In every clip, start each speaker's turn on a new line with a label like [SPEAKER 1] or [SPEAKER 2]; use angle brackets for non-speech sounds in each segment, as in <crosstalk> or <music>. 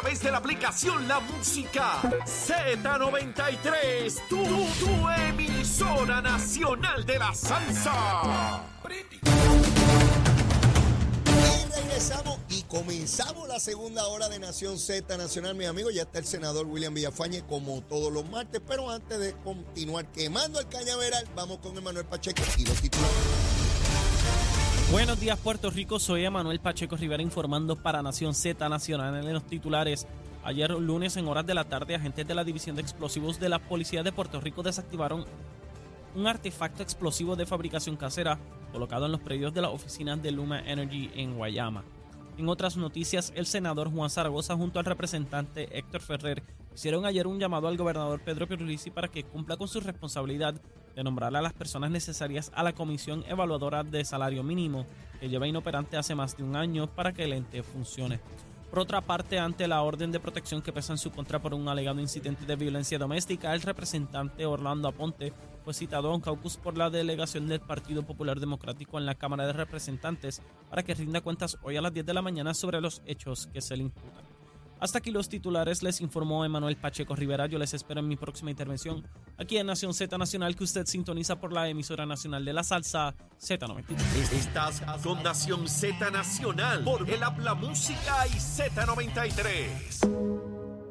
[SPEAKER 1] través de la aplicación La Música Z93. Tu, tu emisora nacional de la salsa.
[SPEAKER 2] Y regresamos y comenzamos la segunda hora de Nación Z Nacional, mi amigo. Ya está el senador William Villafañe como todos los martes, pero antes de continuar quemando el cañaveral, vamos con Emanuel Pacheco y los titulares.
[SPEAKER 3] Buenos días Puerto Rico, soy Emanuel Pacheco Rivera informando para Nación Z Nacional en los titulares. Ayer lunes en horas de la tarde, agentes de la División de Explosivos de la Policía de Puerto Rico desactivaron un artefacto explosivo de fabricación casera colocado en los predios de la oficina de Luma Energy en Guayama. En otras noticias, el senador Juan Zaragoza junto al representante Héctor Ferrer hicieron ayer un llamado al gobernador Pedro Pierluisi para que cumpla con su responsabilidad de nombrar a las personas necesarias a la Comisión Evaluadora de Salario Mínimo, que lleva inoperante hace más de un año para que el ente funcione. Por otra parte, ante la orden de protección que pesa en su contra por un alegado incidente de violencia doméstica, el representante Orlando Aponte fue citado a un caucus por la delegación del Partido Popular Democrático en la Cámara de Representantes para que rinda cuentas hoy a las 10 de la mañana sobre los hechos que se le imputan. Hasta aquí los titulares, les informó Emanuel Pacheco Rivera. Yo les espero en mi próxima intervención aquí en Nación Z Nacional, que usted sintoniza por la emisora nacional de la salsa Z93.
[SPEAKER 1] Estás con Nación Z Nacional por el Habla Música y Z93.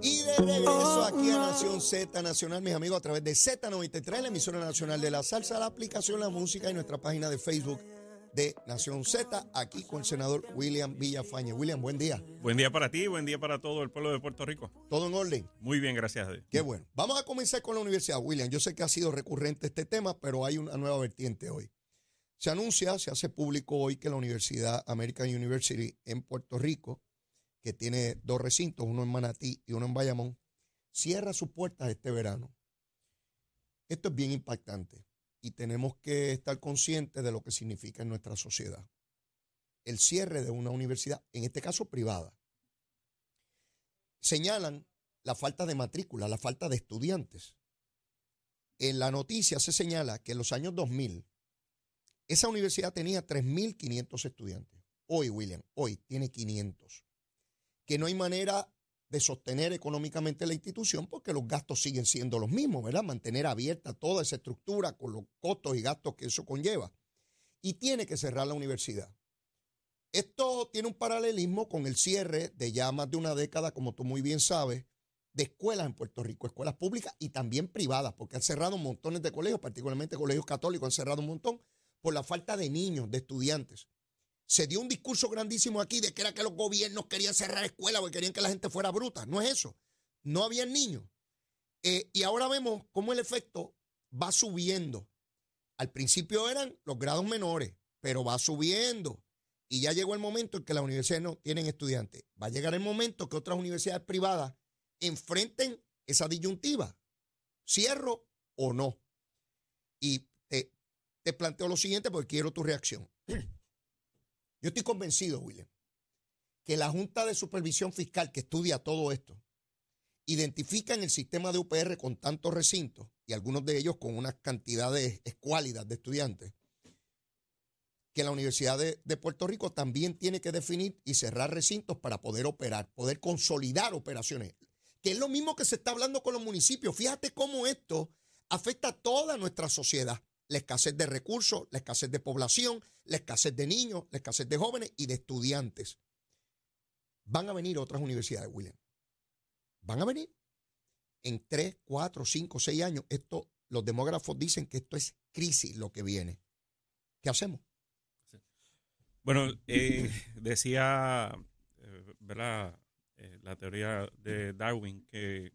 [SPEAKER 2] Y de regreso aquí a Nación Z Nacional, mis amigos, a través de Z93, la emisora nacional de la salsa, la aplicación La Música y nuestra página de Facebook de Nación Z, aquí con el senador William Villafañe. William, buen día.
[SPEAKER 4] Buen día para ti, buen día para todo el pueblo de Puerto Rico.
[SPEAKER 2] ¿Todo en orden?
[SPEAKER 4] Muy bien, gracias a Dios.
[SPEAKER 2] Qué bueno. Vamos a comenzar con la universidad, William. Yo sé que ha sido recurrente este tema, pero hay una nueva vertiente hoy. Se anuncia, se hace público hoy que la Universidad American University en Puerto Rico, que tiene dos recintos, uno en Manatí y uno en Bayamón, cierra sus puertas este verano. Esto es bien impactante y tenemos que estar conscientes de lo que significa en nuestra sociedad. El cierre de una universidad, en este caso privada. Señalan la falta de matrícula, la falta de estudiantes. En la noticia se señala que en los años 2000 esa universidad tenía 3.500 estudiantes. Hoy, William, hoy tiene 500. Que no hay manera de sostener económicamente la institución porque los gastos siguen siendo los mismos, ¿verdad? Mantener abierta toda esa estructura con los costos y gastos que eso conlleva. Y tiene que cerrar la universidad. Esto tiene un paralelismo con el cierre de ya más de una década, como tú muy bien sabes, de escuelas en Puerto Rico, escuelas públicas y también privadas, porque han cerrado montones de colegios, particularmente colegios católicos, han cerrado un montón por la falta de niños, de estudiantes. Se dio un discurso grandísimo aquí de que era que los gobiernos querían cerrar escuelas porque querían que la gente fuera bruta. No es eso. No había niños. Eh, y ahora vemos cómo el efecto va subiendo. Al principio eran los grados menores, pero va subiendo. Y ya llegó el momento en que las universidades no tienen estudiantes. Va a llegar el momento que otras universidades privadas enfrenten esa disyuntiva. ¿Cierro o no? Y te, te planteo lo siguiente porque quiero tu reacción. <clears throat> Yo estoy convencido, William, que la Junta de Supervisión Fiscal que estudia todo esto identifica en el sistema de UPR con tantos recintos y algunos de ellos con unas cantidades escuálidas de estudiantes, que la Universidad de, de, Puerto Rico también tiene que definir y cerrar recintos para poder operar, poder consolidar operaciones, que es lo mismo que se está hablando con los municipios. Fíjate cómo esto afecta a toda nuestra sociedad la escasez de recursos, la escasez de población, la escasez de niños, la escasez de jóvenes y de estudiantes. Van a venir otras universidades, William. Van a venir. En 3, 4, 5, 6 años, esto, los demógrafos dicen que esto es crisis lo que viene. ¿Qué hacemos?
[SPEAKER 4] Bueno, eh, decía, eh, ¿verdad? Eh, la teoría de Darwin que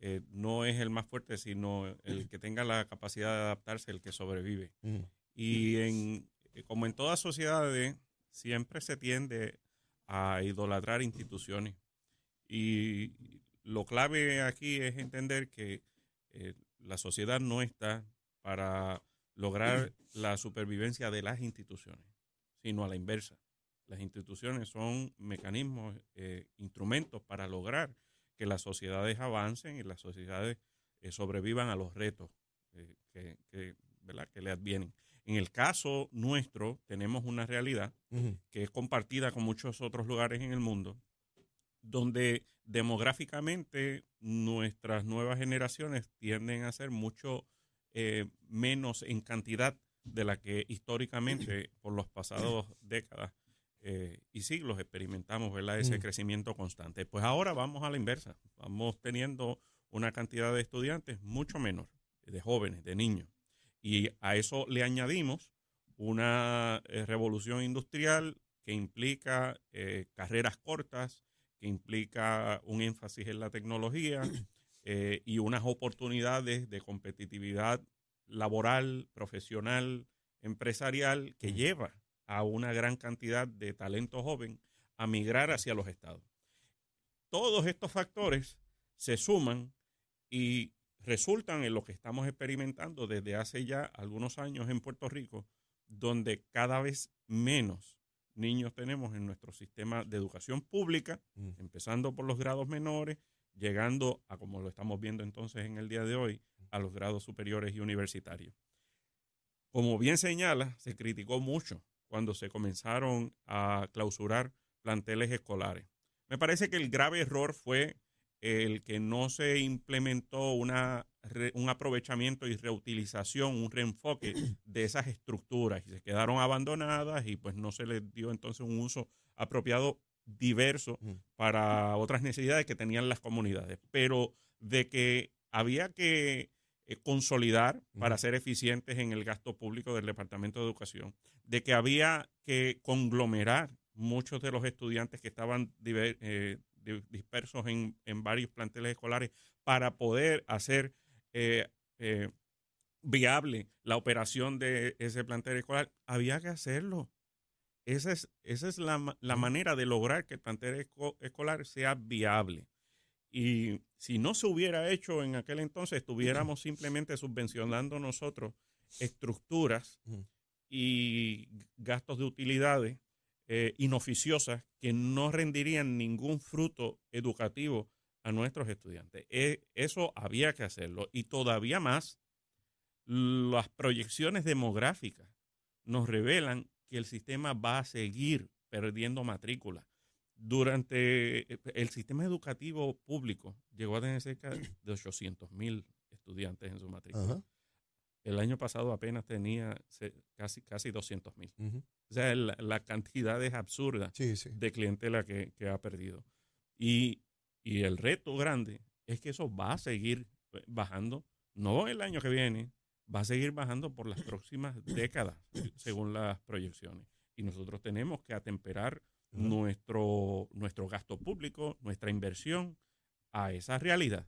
[SPEAKER 4] eh, no es el más fuerte, sino el que tenga la capacidad de adaptarse, el que sobrevive. Y en, eh, como en todas sociedades, siempre se tiende a idolatrar instituciones. Y lo clave aquí es entender que eh, la sociedad no está para lograr <clears throat> la supervivencia de las instituciones, sino a la inversa. Las instituciones son mecanismos, eh, instrumentos para lograr que las sociedades avancen y las sociedades eh, sobrevivan a los retos que, que, ¿verdad? que le advienen. En el caso nuestro, tenemos una realidad que es compartida con muchos otros lugares en el mundo, donde demográficamente nuestras nuevas generaciones tienden a ser mucho eh, menos en cantidad de la que históricamente por los pasados décadas eh, y siglos experimentamos ¿verdad? ese crecimiento constante. Pues ahora vamos a la inversa, vamos teniendo una cantidad de estudiantes mucho menor, de jóvenes, de niños. Y a eso le añadimos una eh, revolución industrial que implica eh, carreras cortas, que implica un énfasis en la tecnología <clears throat> y unas oportunidades de competitividad laboral, profesional, empresarial, que lleva a una gran cantidad de talento joven a migrar hacia los estados. Todos estos factores se suman y resultan en lo que estamos experimentando desde hace ya algunos años en Puerto Rico, donde cada vez menos niños tenemos en nuestro sistema de educación pública, mm. empezando por los grados menores, llegando a, como lo estamos viendo entonces en el día de hoy, a los grados superiores y universitarios. Como bien señala, se criticó mucho cuando se comenzaron a clausurar planteles escolares. Me parece que el grave error fue el que no se implementó una, un aprovechamiento y reutilización, un reenfoque <clears throat> de esas estructuras y se quedaron abandonadas y pues no se les dio entonces un uso apropiado diverso para otras necesidades que tenían las comunidades. Pero de que había que eh, consolidar para ser eficientes en el gasto público del Departamento de Educación, de que había que conglomerar muchos de los estudiantes que estaban eh, dispersos en, varios planteles escolares para poder hacer eh, eh, viable la operación de ese plantel escolar, había que hacerlo. Esa es, esa es la, manera de lograr que el plantel escolar sea viable. Y si no se hubiera hecho en aquel entonces, estuviéramos <clears throat> simplemente subvencionando nosotros estructuras y gastos de utilidades eh, inoficiosas que no rendirían ningún fruto educativo a nuestros estudiantes. E, eso había que hacerlo. Y todavía más, las proyecciones demográficas nos revelan que el sistema va a seguir perdiendo matrícula. Durante eh, el sistema educativo público llegó a tener cerca <clears throat> de 800 mil estudiantes en su matrícula. El año pasado apenas tenía casi, casi 200 mil. O sea, la, cantidad es absurda de clientela que, ha perdido. Y, el reto grande es que eso va a seguir eh, bajando, no el año que viene, va a seguir bajando por las próximas décadas, <clears throat> según las proyecciones. Y nosotros tenemos que atemperar nuestro, nuestro gasto público, nuestra inversión a esa realidad.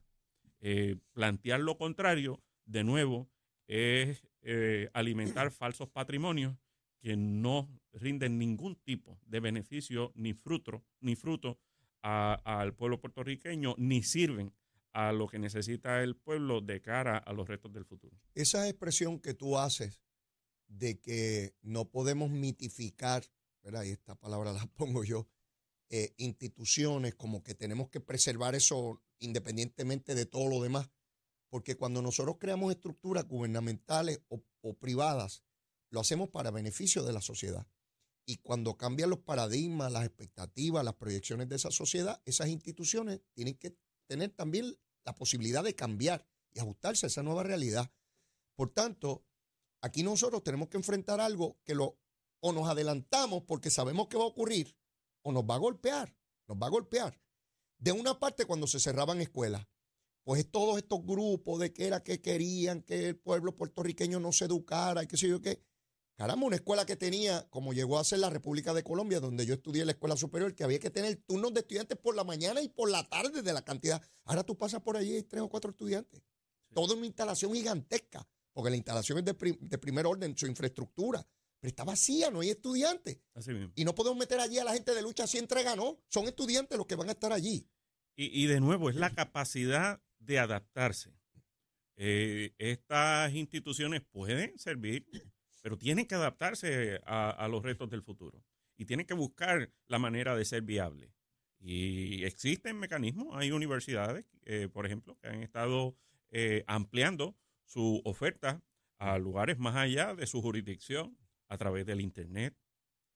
[SPEAKER 4] Eh, plantear lo contrario, de nuevo, es eh, alimentar <clears throat> falsos patrimonios que no rinden ningún tipo de beneficio ni fruto, ni fruto al pueblo puertorriqueño, ni sirven a lo que necesita el pueblo de cara a los retos del futuro.
[SPEAKER 2] Esa expresión que tú haces de que no podemos mitificar, ¿verdad? y esta palabra la pongo yo, eh, instituciones, como que tenemos que preservar eso independientemente de todo lo demás, porque cuando nosotros creamos estructuras gubernamentales o privadas, lo hacemos para beneficio de la sociedad. Y cuando cambian los paradigmas, las expectativas, las proyecciones de esa sociedad, esas instituciones tienen que tener también la posibilidad de cambiar y ajustarse a esa nueva realidad. Por tanto, aquí nosotros tenemos que enfrentar algo que lo o nos adelantamos porque sabemos que va a ocurrir o nos va a golpear, nos va a golpear. De una parte cuando se cerraban escuelas, pues todos estos grupos de que era que querían que el pueblo puertorriqueño no se educara y qué sé yo qué, Caramba, una escuela que tenía, como llegó a ser la República de Colombia, donde yo estudié en la escuela superior, que había que tener turnos de estudiantes por la mañana y por la tarde de la cantidad. Ahora tú pasas por allí y hay tres o cuatro estudiantes. Toda una instalación gigantesca, porque la instalación es de, primer orden, su infraestructura. Pero está vacía, no hay estudiantes. Y no podemos meter allí a la gente de lucha si entrega, no. Son estudiantes los que van a estar allí.
[SPEAKER 4] Y, y de nuevo, es la capacidad de adaptarse. Eh, estas instituciones pueden servir, pero tienen que adaptarse a, a los retos del futuro y tienen que buscar la manera de ser viable. Y existen mecanismos, hay universidades, eh, por ejemplo, que han estado eh, ampliando su oferta a lugares más allá de su jurisdicción a través del Internet,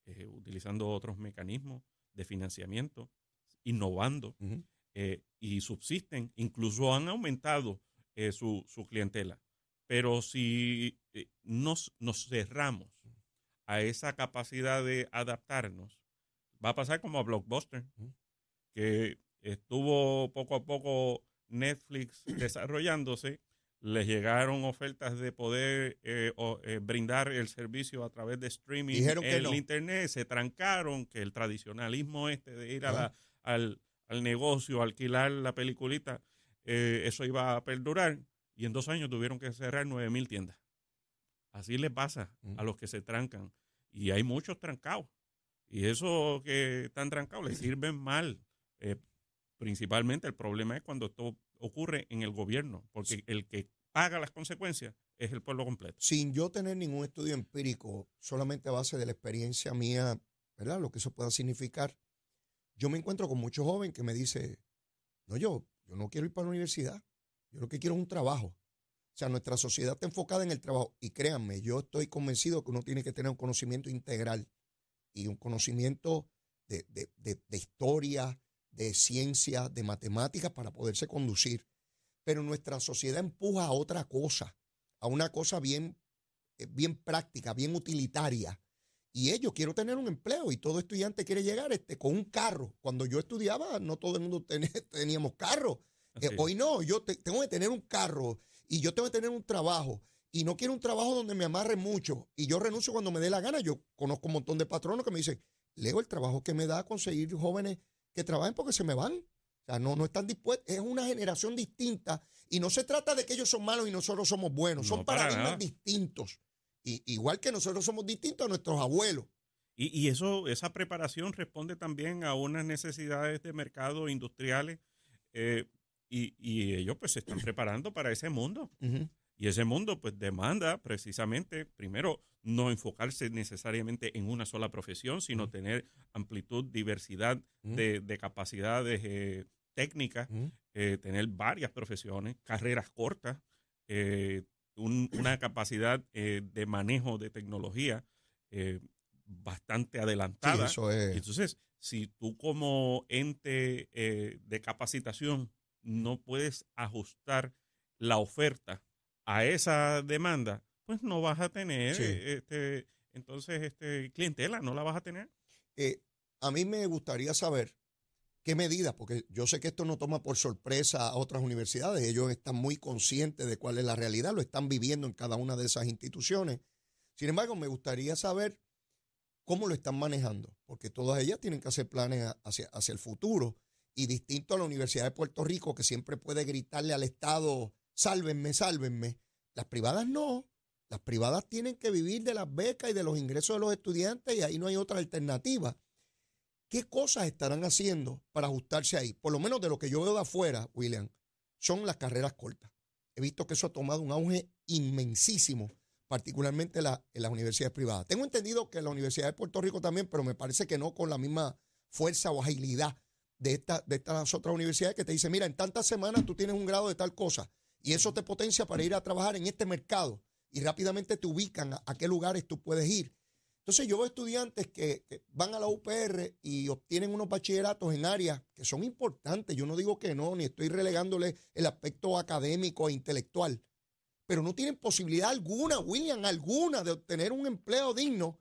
[SPEAKER 4] eh, utilizando otros mecanismos de financiamiento, innovando eh, y subsisten, incluso han aumentado eh, su, su clientela. Pero si nos, nos cerramos a esa capacidad de adaptarnos, va a pasar como a Blockbuster, que estuvo poco a poco Netflix <clears throat> desarrollándose, les llegaron ofertas de poder eh, o, eh, brindar el servicio a través de streaming
[SPEAKER 2] Dijeron que
[SPEAKER 4] en
[SPEAKER 2] no.
[SPEAKER 4] el internet, se trancaron, que el tradicionalismo este de ir a la- al, al negocio, alquilar la peliculita, eh, eso iba a perdurar y en dos años tuvieron que cerrar nueve mil tiendas. Así le pasa
[SPEAKER 2] Mm.
[SPEAKER 4] a los que se trancan y hay muchos trancados y esos que están trancados les sirven mal. Principalmente el problema es cuando esto ocurre en el gobierno, porque el que paga las consecuencias es el pueblo completo.
[SPEAKER 2] Sin yo tener ningún estudio empírico, solamente a base de la experiencia mía, ¿verdad? Lo que eso pueda significar. Yo me encuentro con muchos jóvenes que me dicen, no, yo, yo no quiero ir para la universidad. Yo lo que quiero es un trabajo. O sea, nuestra sociedad está enfocada en el trabajo. Y créanme, yo estoy convencido que uno tiene que tener un conocimiento integral y un conocimiento de, de- de- de historia, de ciencia, de matemáticas para poderse conducir. Pero nuestra sociedad empuja a otra cosa, a una cosa bien, eh, bien práctica, bien utilitaria. Y ellos, quiero tener un empleo y todo estudiante quiere llegar este, con un carro. Cuando yo estudiaba, no todo el mundo <laughs> ten- teníamos carro. Eh, hoy no, yo te- tengo que tener un carro y yo tengo que tener un trabajo. Y no quiero un trabajo donde me amarre mucho. Y yo renuncio cuando me dé la gana. Yo conozco un montón de patronos que me dicen, Leo, el trabajo que me da conseguir jóvenes que trabajen porque se me van. O sea, no, no están dispuestos. Es una generación distinta. Y no se trata de que ellos son malos y nosotros somos buenos.
[SPEAKER 4] No,
[SPEAKER 2] son
[SPEAKER 4] para
[SPEAKER 2] paradigmas distintos. Y, igual que nosotros somos distintos a nuestros abuelos.
[SPEAKER 4] Y, y eso, esa preparación responde también a unas necesidades de mercado industriales eh, y, y ellos pues se están preparando para ese mundo.
[SPEAKER 2] Ujú.
[SPEAKER 4] Y ese mundo pues demanda precisamente, primero, no enfocarse necesariamente en una sola profesión, sino tener amplitud, diversidad de, de capacidades eh, técnicas, eh, tener varias profesiones, carreras cortas, eh, un- una capacidad de manejo de tecnología bastante
[SPEAKER 2] Sí,
[SPEAKER 4] adelantada.
[SPEAKER 2] eso es.
[SPEAKER 4] Entonces, si tú como ente de capacitación no puedes ajustar la oferta a esa demanda, pues no vas a tener,
[SPEAKER 2] Sí.
[SPEAKER 4] eh, este, entonces, este, clientela, no la vas a tener.
[SPEAKER 2] Eh, a mí me gustaría saber qué medidas, porque yo sé que esto no toma por sorpresa a otras universidades, ellos están muy conscientes de cuál es la realidad, lo están viviendo en cada una de esas instituciones. Sin embargo, me gustaría saber cómo lo están manejando, porque todas ellas tienen que hacer planes hacia, hacia el futuro. Y distinto a la Universidad de Puerto Rico, que siempre puede gritarle al Estado, sálvenme, sálvenme, las privadas no. Las privadas tienen que vivir de las becas y de los ingresos de los estudiantes y ahí no hay otra alternativa. ¿Qué cosas estarán haciendo para ajustarse ahí? Por lo menos de lo que yo veo de afuera, William, son las carreras cortas. He visto que eso ha tomado un auge inmensísimo, particularmente en, la- en las universidades privadas. Tengo entendido que en la Universidad de Puerto Rico también, pero me parece que no con la misma fuerza o agilidad de, esta, de estas otras universidades que te dicen, mira, en tantas semanas tú tienes un grado de tal cosa y eso te potencia para ir a trabajar en este mercado y rápidamente te ubican a, qué lugares tú puedes ir. Entonces yo veo estudiantes que, van a la UPR y obtienen unos bachilleratos en áreas que son importantes. Yo no digo que no, ni estoy relegándole el aspecto académico e intelectual, pero no tienen posibilidad alguna, William, alguna de obtener un empleo digno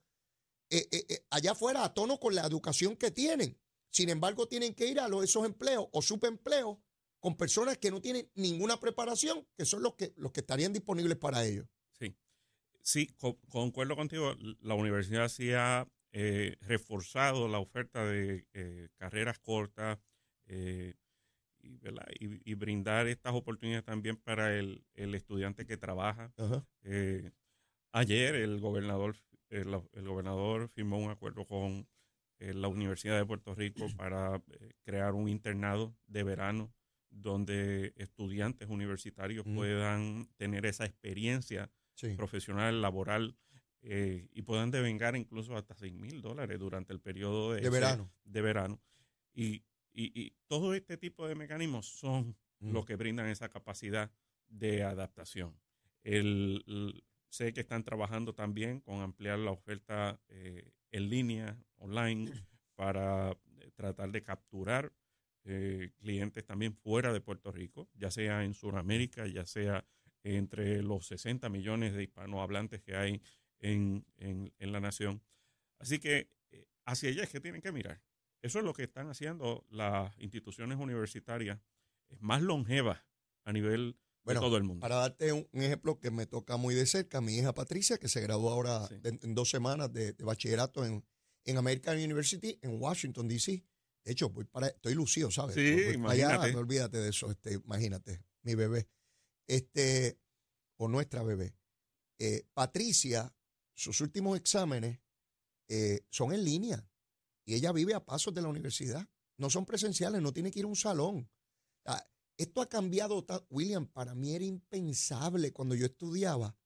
[SPEAKER 2] eh, eh, eh, allá afuera a tono con la educación que tienen. Sin embargo, tienen que ir a esos empleos o subempleos con personas que no tienen ninguna preparación, que son los que, los que estarían disponibles para ellos.
[SPEAKER 4] Sí, sí, co- concuerdo contigo. La universidad sí ha eh, reforzado la oferta de eh, carreras cortas eh, y, ¿verdad? y- y brindar estas oportunidades también para el, el estudiante que trabaja. Ayer el gobernador, el, el gobernador firmó un acuerdo con la Universidad de Puerto Rico <clears throat> para crear un internado de verano donde estudiantes universitarios
[SPEAKER 2] Mm.
[SPEAKER 4] puedan tener esa experiencia
[SPEAKER 2] Sí.
[SPEAKER 4] profesional, laboral, eh, y puedan devengar incluso hasta 6 mil dólares durante el periodo de,
[SPEAKER 2] verano.
[SPEAKER 4] de verano. Y, y- y todo este tipo de mecanismos son
[SPEAKER 2] Mm.
[SPEAKER 4] lo que brindan esa capacidad de adaptación. El, el- sé que están trabajando también con ampliar la oferta eh, en línea, online, <clears throat> para eh, tratar de capturar eh, clientes también fuera de Puerto Rico, ya sea en Sudamérica, ya sea entre los 60 millones de hispanohablantes que hay en, en- en la nación. Así que eh, hacia allá es que tienen que mirar. Eso es lo que están haciendo las instituciones universitarias más longevas a nivel
[SPEAKER 2] Bueno,
[SPEAKER 4] de todo el mundo.
[SPEAKER 2] Para darte un, un ejemplo que me toca muy de cerca, mi hija Patricia, que se graduó ahora
[SPEAKER 4] Sí.
[SPEAKER 2] de- en dos semanas de, de bachillerato en, en American University en Washington, D.C. De hecho, voy para, estoy lucido, ¿sabes?
[SPEAKER 4] Sí,
[SPEAKER 2] Voy para allá,
[SPEAKER 4] imagínate.
[SPEAKER 2] no olvídate de eso, este, imagínate, mi bebé. Este, o nuestra bebé. Eh, Patricia, sus últimos exámenes eh, son en línea y ella vive a pasos de la universidad. No son presenciales, no tiene que ir a un salón. Ah, esto ha cambiado, William, para mí era impensable cuando yo estudiaba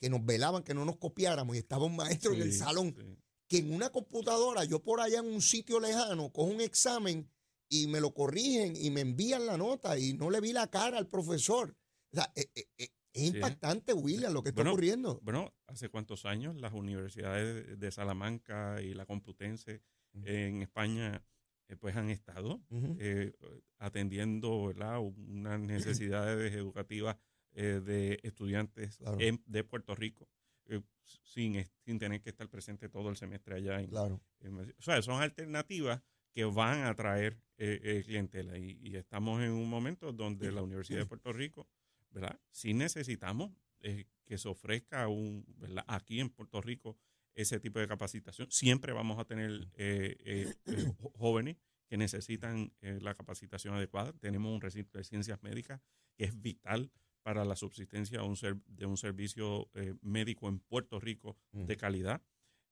[SPEAKER 2] que nos velaban, que no nos copiáramos y estaba un maestro en el salón,
[SPEAKER 4] sí.
[SPEAKER 2] Que en una computadora, yo por allá en un sitio lejano, cojo un examen y me lo corrigen y me envían la nota y no le vi la cara al profesor. O sea, eh, eh, eh, es
[SPEAKER 4] Sí.
[SPEAKER 2] impactante, William, lo que está
[SPEAKER 4] Bueno,
[SPEAKER 2] ocurriendo.
[SPEAKER 4] Bueno, hace cuántos años las universidades de- Salamanca y la Complutense en España eh, pues han estado eh, atendiendo ¿verdad? unas necesidades educativas eh, de estudiantes
[SPEAKER 2] Claro.
[SPEAKER 4] en- de Puerto Rico eh, sin, sin tener que estar presente todo el semestre allá. en-
[SPEAKER 2] Claro.
[SPEAKER 4] en- o sea, son alternativas que van a atraer eh, eh, clientela y, y estamos en un momento donde la Universidad de Puerto Rico, ¿verdad? Sí necesitamos eh, que se ofrezca un, ¿verdad? Aquí en Puerto Rico ese tipo de capacitación. Siempre vamos a tener eh, eh, eh, jóvenes que necesitan eh, la capacitación adecuada. Tenemos un recinto de ciencias médicas que es vital para la subsistencia de un, ser- de un servicio eh, médico en Puerto Rico
[SPEAKER 2] Mm.
[SPEAKER 4] de calidad.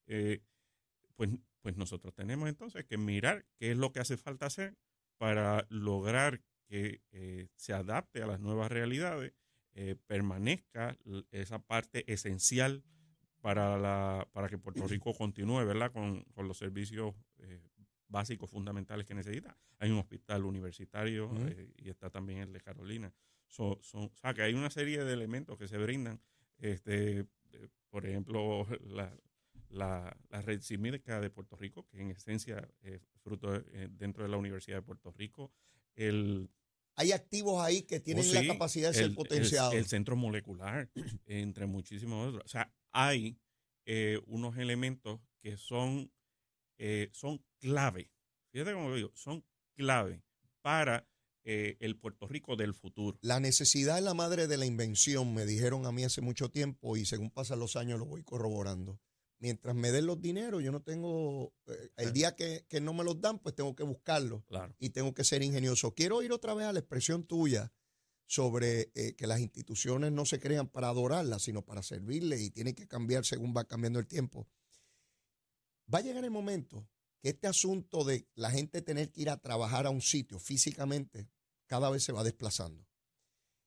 [SPEAKER 4] Eh, pues, pues nosotros tenemos entonces que mirar qué es lo que hace falta hacer para lograr que eh, se adapte a las nuevas realidades, permanezca esa parte esencial para, la, para que Puerto Rico continúe, ¿verdad? Con, con los servicios básicos fundamentales que necesita. Hay un hospital universitario y está también el de Carolina. So- son- o sea, que hay una serie de elementos que se brindan. Este, por ejemplo, <laughs> la, la, la red cívica de Puerto Rico, que en esencia es fruto de- eh, dentro de la Universidad de Puerto Rico. El,
[SPEAKER 2] Hay activos ahí que tienen
[SPEAKER 4] Oh,
[SPEAKER 2] la capacidad de ser
[SPEAKER 4] el-
[SPEAKER 2] potenciados.
[SPEAKER 4] El, centro molecular, <clears throat> entre muchísimos otros. O sea, hay eh, unos elementos que son, eh, son clave. Fíjate cómo lo digo, son clave para eh, el Puerto Rico del futuro.
[SPEAKER 2] La necesidad es la madre de la invención, me dijeron a mí hace mucho tiempo y según pasan los años lo voy corroborando. Mientras me den los dineros, yo no tengo, eh, el
[SPEAKER 4] Sí.
[SPEAKER 2] día que, que no me los dan, pues tengo que buscarlos
[SPEAKER 4] Claro.
[SPEAKER 2] y tengo que ser ingenioso. Quiero ir otra vez a la expresión tuya sobre eh, que las instituciones no se crean para adorarlas, sino para servirle y tienen que cambiar según va cambiando el tiempo. Va a llegar el momento que este asunto de la gente tener que ir a trabajar a un sitio físicamente cada vez se va desplazando.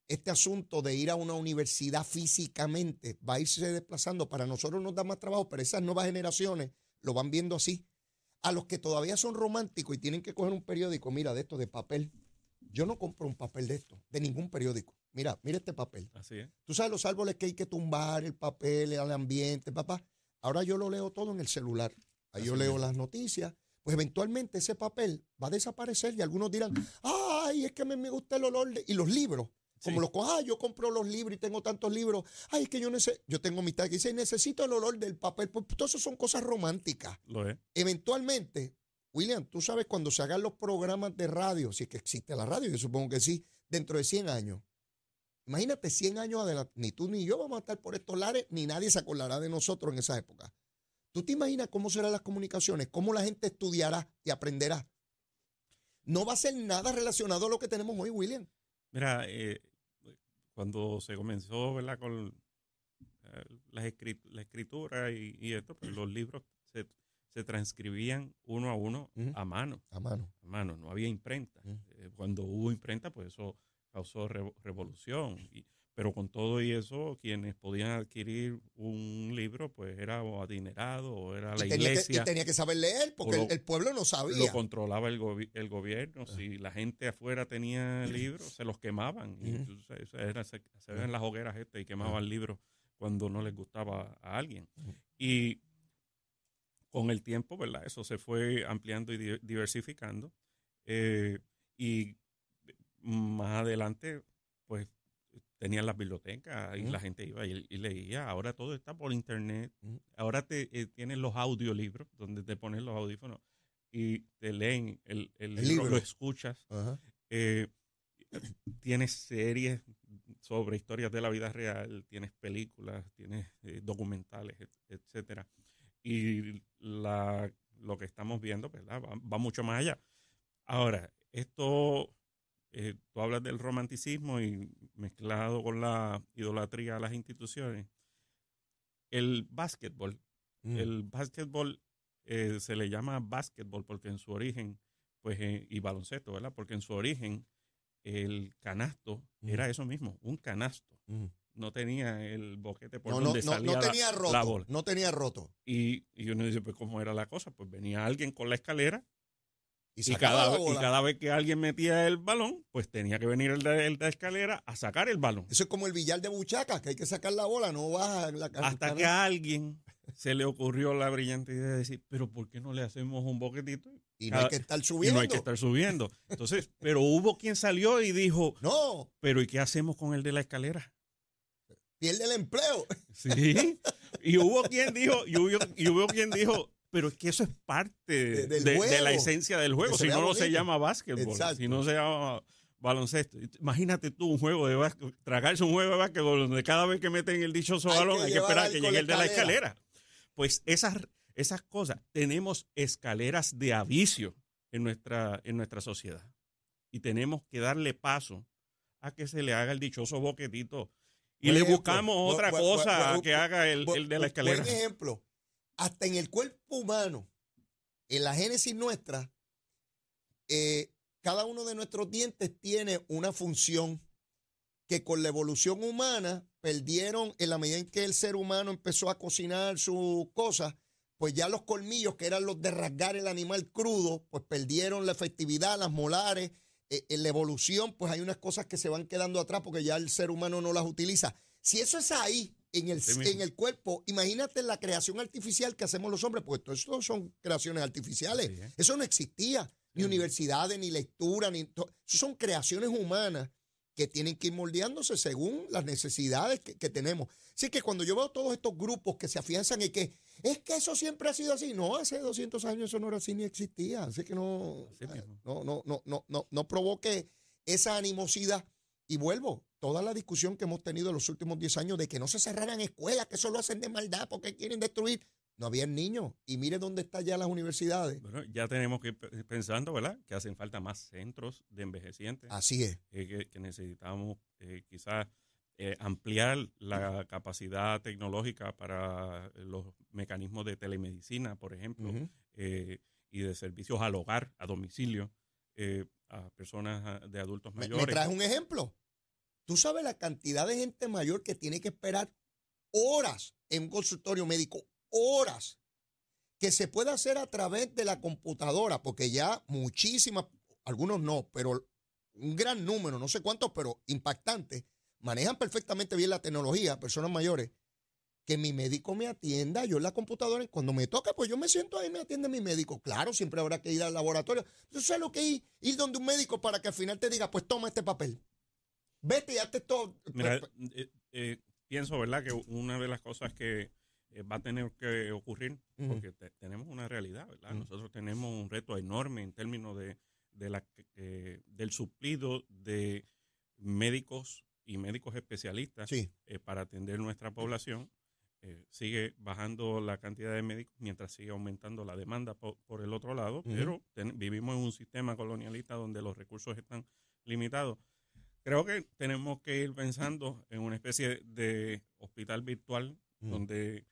[SPEAKER 2] Este asunto de ir a una universidad físicamente va a irse desplazando. Para nosotros nos da más trabajo, pero esas nuevas generaciones lo van viendo así. A los que todavía son románticos y tienen que coger un periódico, mira, de esto de papel. Yo no compro un papel de esto, de ningún periódico. Mira, mira este papel.
[SPEAKER 4] Así es.
[SPEAKER 2] Tú sabes los árboles que hay que tumbar, el papel, el ambiente, papá. Ahora yo lo leo todo en el celular. Ahí yo leo las noticias. Pues eventualmente ese papel va a desaparecer y algunos dirán, ay, es que me, me gusta el olor de... Y los libros, como
[SPEAKER 4] Sí.
[SPEAKER 2] los, co- ah, yo compro los libros y tengo tantos libros. Ay, es que yo necesito, yo tengo mitad que dice, necesito el olor del papel. Pues todo eso son cosas románticas.
[SPEAKER 4] Lo es.
[SPEAKER 2] Eventualmente, William, tú sabes cuando se hagan los programas de radio, si es que existe la radio, yo supongo que sí, dentro de 100 años. Imagínate 100 años adelante, ni tú ni yo vamos a estar por estos lares, ni nadie se acordará de nosotros en esa época. ¿Tú te imaginas cómo serán las comunicaciones? ¿Cómo la gente estudiará y aprenderá? No va a ser nada relacionado a lo que tenemos hoy, William.
[SPEAKER 4] Mira, eh, cuando se comenzó, ¿verdad? Con eh, las escrit- la escritura y, y esto, pues los libros se, se transcribían uno a uno a mano,
[SPEAKER 2] A mano.
[SPEAKER 4] a mano, no había imprenta. Eh, cuando hubo imprenta, pues eso causó revo- revolución. Y- pero con todo y eso, quienes podían adquirir un libro, pues era o adinerado o era la
[SPEAKER 2] y, tenía que,
[SPEAKER 4] iglesia.
[SPEAKER 2] y tenía que saber leer porque
[SPEAKER 4] lo-
[SPEAKER 2] el, el pueblo no sabía.
[SPEAKER 4] lo controlaba el, gobi- el gobierno. Si la gente afuera tenía <laughs> libros, se los quemaban. Y
[SPEAKER 2] Ujú.
[SPEAKER 4] entonces, eso era- se, se ven las hogueras este y quemaban libros cuando no les gustaba a alguien. Y con el tiempo, ¿verdad? Eso se fue ampliando y di- diversificando. Eh, y más adelante, pues tenían las bibliotecas y la gente iba y, y leía. Ahora todo está por internet. Ahora te eh, tienen los audiolibros donde te pones los audífonos y te leen el, el
[SPEAKER 2] El
[SPEAKER 4] libro,
[SPEAKER 2] libro.
[SPEAKER 4] lo escuchas. Eh, tienes series sobre historias de la vida real, tienes películas, tienes eh, documentales, et- etcétera. Y la, lo que estamos viendo, ¿verdad? Va, va mucho más allá. Ahora, esto, eh, tú hablas del romanticismo y mezclado con la idolatría a las instituciones. El básquetbol,
[SPEAKER 2] Mm.
[SPEAKER 4] el básquetbol eh, se le llama básquetbol porque en su origen, pues, eh, y baloncesto, ¿verdad? Porque en su origen el canasto
[SPEAKER 2] Mm.
[SPEAKER 4] era eso mismo, un canasto.
[SPEAKER 2] Mm.
[SPEAKER 4] No tenía el boquete por
[SPEAKER 2] No,
[SPEAKER 4] donde
[SPEAKER 2] no,
[SPEAKER 4] salía
[SPEAKER 2] no
[SPEAKER 4] la-
[SPEAKER 2] tenía
[SPEAKER 4] la,
[SPEAKER 2] roto.
[SPEAKER 4] bola.
[SPEAKER 2] No tenía roto.
[SPEAKER 4] Y, y uno dice, pues, ¿cómo era la cosa? Pues venía alguien con la escalera
[SPEAKER 2] Y,
[SPEAKER 4] y cada, y cada vez que alguien metía el balón, pues tenía que venir el de, el de escalera a sacar el balón.
[SPEAKER 2] Eso es como el billar de buchaca, que hay que sacar la bola, no baja la
[SPEAKER 4] Hasta que a alguien se le ocurrió la brillante idea de decir, pero ¿por qué no le hacemos un boquetito?
[SPEAKER 2] Y no hay que estar
[SPEAKER 4] Y
[SPEAKER 2] subiendo.
[SPEAKER 4] no hay que estar subiendo. Entonces, pero hubo quien salió y dijo,
[SPEAKER 2] No,
[SPEAKER 4] pero ¿y qué hacemos con el de la escalera?
[SPEAKER 2] pierde el empleo.
[SPEAKER 4] Sí. Y hubo quien dijo, y hubo, y hubo quien dijo, pero es que eso es parte
[SPEAKER 2] De- del
[SPEAKER 4] de, de
[SPEAKER 2] juego.
[SPEAKER 4] la esencia del juego. Si no, no se
[SPEAKER 2] bonito.
[SPEAKER 4] llama básquetbol.
[SPEAKER 2] Exacto.
[SPEAKER 4] Si no se llama baloncesto. Imagínate tú un juego de básquetbol, tragarse un juego de básquetbol donde cada vez que meten el dichoso
[SPEAKER 2] Hay
[SPEAKER 4] balón
[SPEAKER 2] que
[SPEAKER 4] hay que esperar que llegue el de la
[SPEAKER 2] escalera.
[SPEAKER 4] Pues esas, esas cosas, tenemos escaleras de avicio en nuestra, en nuestra sociedad. Y tenemos que darle paso a que se le haga el dichoso boquetito. Y
[SPEAKER 2] Buen
[SPEAKER 4] le
[SPEAKER 2] ejemplo.
[SPEAKER 4] buscamos
[SPEAKER 2] Bu-
[SPEAKER 4] otra
[SPEAKER 2] bu-
[SPEAKER 4] cosa
[SPEAKER 2] bu-
[SPEAKER 4] que haga el, de la escalera.
[SPEAKER 2] Buen ejemplo. Hasta en el cuerpo humano, en la génesis nuestra, eh, cada uno de nuestros dientes tiene una función que con la evolución humana perdieron en la medida en que el ser humano empezó a cocinar sus cosas, pues ya los colmillos, que eran los de rasgar el animal crudo, pues perdieron la efectividad, las molares. eh, en la evolución, pues hay unas cosas que se van quedando atrás porque ya el ser humano no las utiliza. Si eso es ahí, en el, en el cuerpo, imagínate la creación artificial que hacemos los hombres, pues todo eso son creaciones artificiales. Eso no existía, ni universidades, ni lectura, ni eso son creaciones humanas que tienen que ir moldeándose según las necesidades que, que tenemos. Así que cuando yo veo todos estos grupos que se afianzan en que es que eso siempre ha sido así, no, hace 200 años eso no era así ni existía, así que no,
[SPEAKER 4] Así mismo.
[SPEAKER 2] no, no, no, no, no, no provoque esa animosidad. Y vuelvo, toda la discusión que hemos tenido en los últimos 10 años de que no se cerraran escuelas, que eso lo hacen de maldad porque quieren destruir. No había niños. Y mire dónde están ya las universidades.
[SPEAKER 4] Bueno, ya tenemos que ir pe- pensando, ¿verdad? Que hacen falta más centros de envejecientes.
[SPEAKER 2] Así es.
[SPEAKER 4] eh, que, que necesitamos eh, quizás eh, ampliar la capacidad tecnológica para los mecanismos de telemedicina, por ejemplo, eh, y de servicios al hogar, a domicilio, eh, a personas de adultos
[SPEAKER 2] ¿Me, me
[SPEAKER 4] mayores.
[SPEAKER 2] traes un ejemplo? Tú sabes la cantidad de gente mayor que tiene que esperar horas en un consultorio médico, horas, que se puede hacer a través de la computadora, porque ya muchísimas, algunos no, pero un gran número, no sé cuántos, pero impactantes, manejan perfectamente bien la tecnología, personas mayores, que mi médico me atienda, yo en la computadora, cuando me toca, pues yo me siento ahí y me atiende mi médico. Claro, siempre habrá que ir al laboratorio. Yo sé lo que ir, ir donde un médico para que al final te diga, pues toma este papel. Vete y hazte todo.
[SPEAKER 4] Mira, eh, eh, pienso, ¿verdad?, que una de las cosas que eh, va a tener que ocurrir, porque te- tenemos una realidad, ¿verdad? Nosotros tenemos un reto enorme en términos de, de la, del suplido de médicos y médicos especialistas
[SPEAKER 2] sí,
[SPEAKER 4] para atender nuestra población. Eh, sigue bajando la cantidad de médicos mientras sigue aumentando la demanda po- por, el otro lado, pero ten- vivimos en un sistema colonialista donde los recursos están limitados. Creo que tenemos que ir pensando en una especie de hospital virtual donde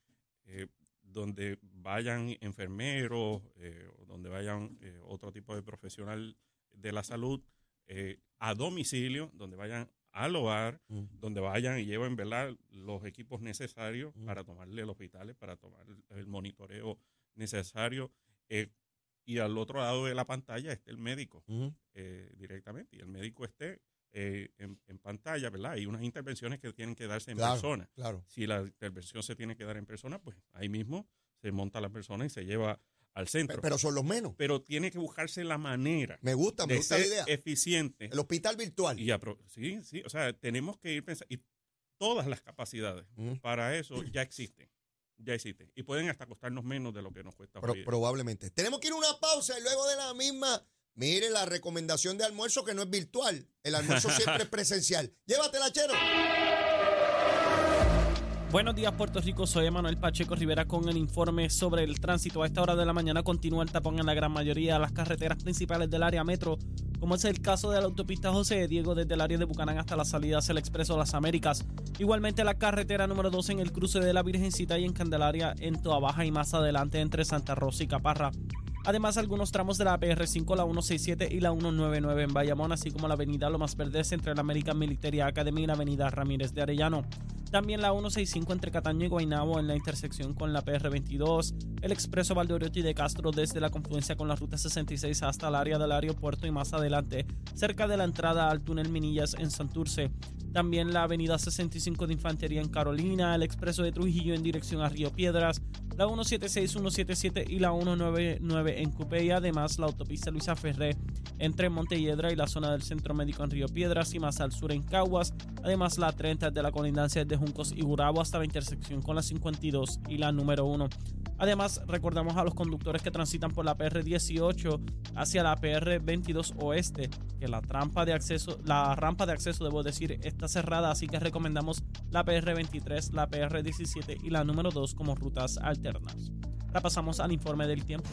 [SPEAKER 4] eh, donde vayan enfermeros, eh, donde vayan eh, otro tipo de profesional de la salud a domicilio, donde vayan al hogar,
[SPEAKER 2] Mm.
[SPEAKER 4] donde vayan y lleven ¿verdad? los equipos necesarios
[SPEAKER 2] Mm.
[SPEAKER 4] para tomarle los hospitales, para tomar el monitoreo necesario. eh, y al otro lado de la pantalla esté el médico eh, directamente y el médico esté eh, en, en pantalla, ¿verdad? Hay unas intervenciones que tienen que darse en
[SPEAKER 2] Claro,
[SPEAKER 4] persona.
[SPEAKER 2] Claro.
[SPEAKER 4] Si la intervención se tiene que dar en persona, pues ahí mismo se monta la persona y se lleva al centro.
[SPEAKER 2] Pe- Pero son los menos.
[SPEAKER 4] Pero tiene que buscarse la manera
[SPEAKER 2] Me gusta, me
[SPEAKER 4] de
[SPEAKER 2] gusta la idea.
[SPEAKER 4] eficiente.
[SPEAKER 2] El hospital virtual.
[SPEAKER 4] Y sí, sí, o sea, tenemos que ir pensando. Y todas las capacidades para eso ya existen. Ya existen. Y pueden hasta costarnos menos de lo que nos cuesta
[SPEAKER 2] Pro-
[SPEAKER 4] hoy.
[SPEAKER 2] probablemente. Tenemos que ir a una pausa y luego de la misma, mire la recomendación de almuerzo que no es virtual. El almuerzo siempre es <laughs> presencial. Llévatela, chero.
[SPEAKER 3] Buenos días, Puerto Rico. Soy Emanuel Pacheco Rivera con el informe sobre el tránsito. A esta hora de la mañana continúa el tapón en la gran mayoría de las carreteras principales del área metro, como es el caso de la autopista José de Diego desde el área de Bucanán hasta la salida hacia el Expreso Las Américas. Igualmente la carretera número 2 en el cruce de la Virgencita y en Candelaria en Toa Baja y más adelante entre Santa Rosa y Caparra. Además, algunos tramos de la PR5, la 167 y la 199 en Bayamón, así como la avenida Lomas Verdes entre la American Military Academy y la avenida Ramírez de Arellano. También la 165 entre Cataño y Guaynabo en la intersección con la PR22, el expreso Valdoriotti de Castro desde la confluencia con la ruta 66 hasta el área del aeropuerto y más adelante, cerca de la entrada al túnel Minillas en Santurce. También la avenida 65 de Infantería en Carolina, el expreso de Trujillo en dirección a Río Piedras, la 176, 177 y la 199 en Cupé y además la autopista Luisa Ferré entre Montelledra y la zona del Centro Médico en Río Piedras y más al sur en Caguas, además la 30 de la colindancia de Juncos y Gurabo hasta la intersección con la 52 y la número 1. Además, recordamos a los conductores que transitan por la PR18 hacia la PR22 oeste, que la trampa de acceso, la rampa de acceso, debo decir, está cerrada, así que recomendamos la PR23, la PR17 y la número 2 como rutas alternas. Ahora pasamos al informe del tiempo.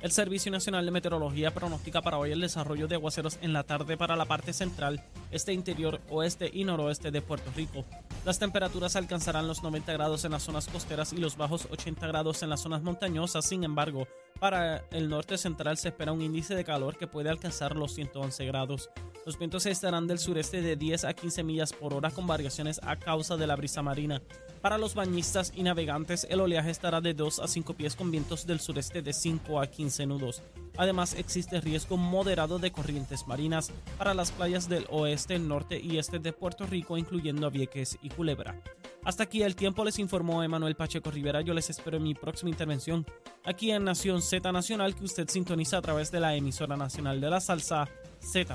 [SPEAKER 3] El Servicio Nacional de Meteorología pronostica para hoy el desarrollo de aguaceros en la tarde para la parte central, este interior, oeste y noroeste de Puerto Rico. Las temperaturas alcanzarán los 90 grados en las zonas costeras y los bajos 80 grados en las zonas montañosas. Sin embargo, para el norte central se espera un índice de calor que puede alcanzar los 111 grados. Los vientos estarán del sureste de 10 a 15 millas por hora con variaciones a causa de la brisa marina. Para los bañistas y navegantes, el oleaje estará de 2 a 5 pies con vientos del sureste de 5 a 15 nudos. Además, existe riesgo moderado de corrientes marinas para las playas del oeste, norte y este de Puerto Rico, incluyendo Vieques y Culebra. Hasta aquí el tiempo, les informó Emanuel Pacheco Rivera. Yo les espero en mi próxima intervención aquí en Nación Z Nacional, que usted sintoniza a través de la emisora nacional de la salsa Z.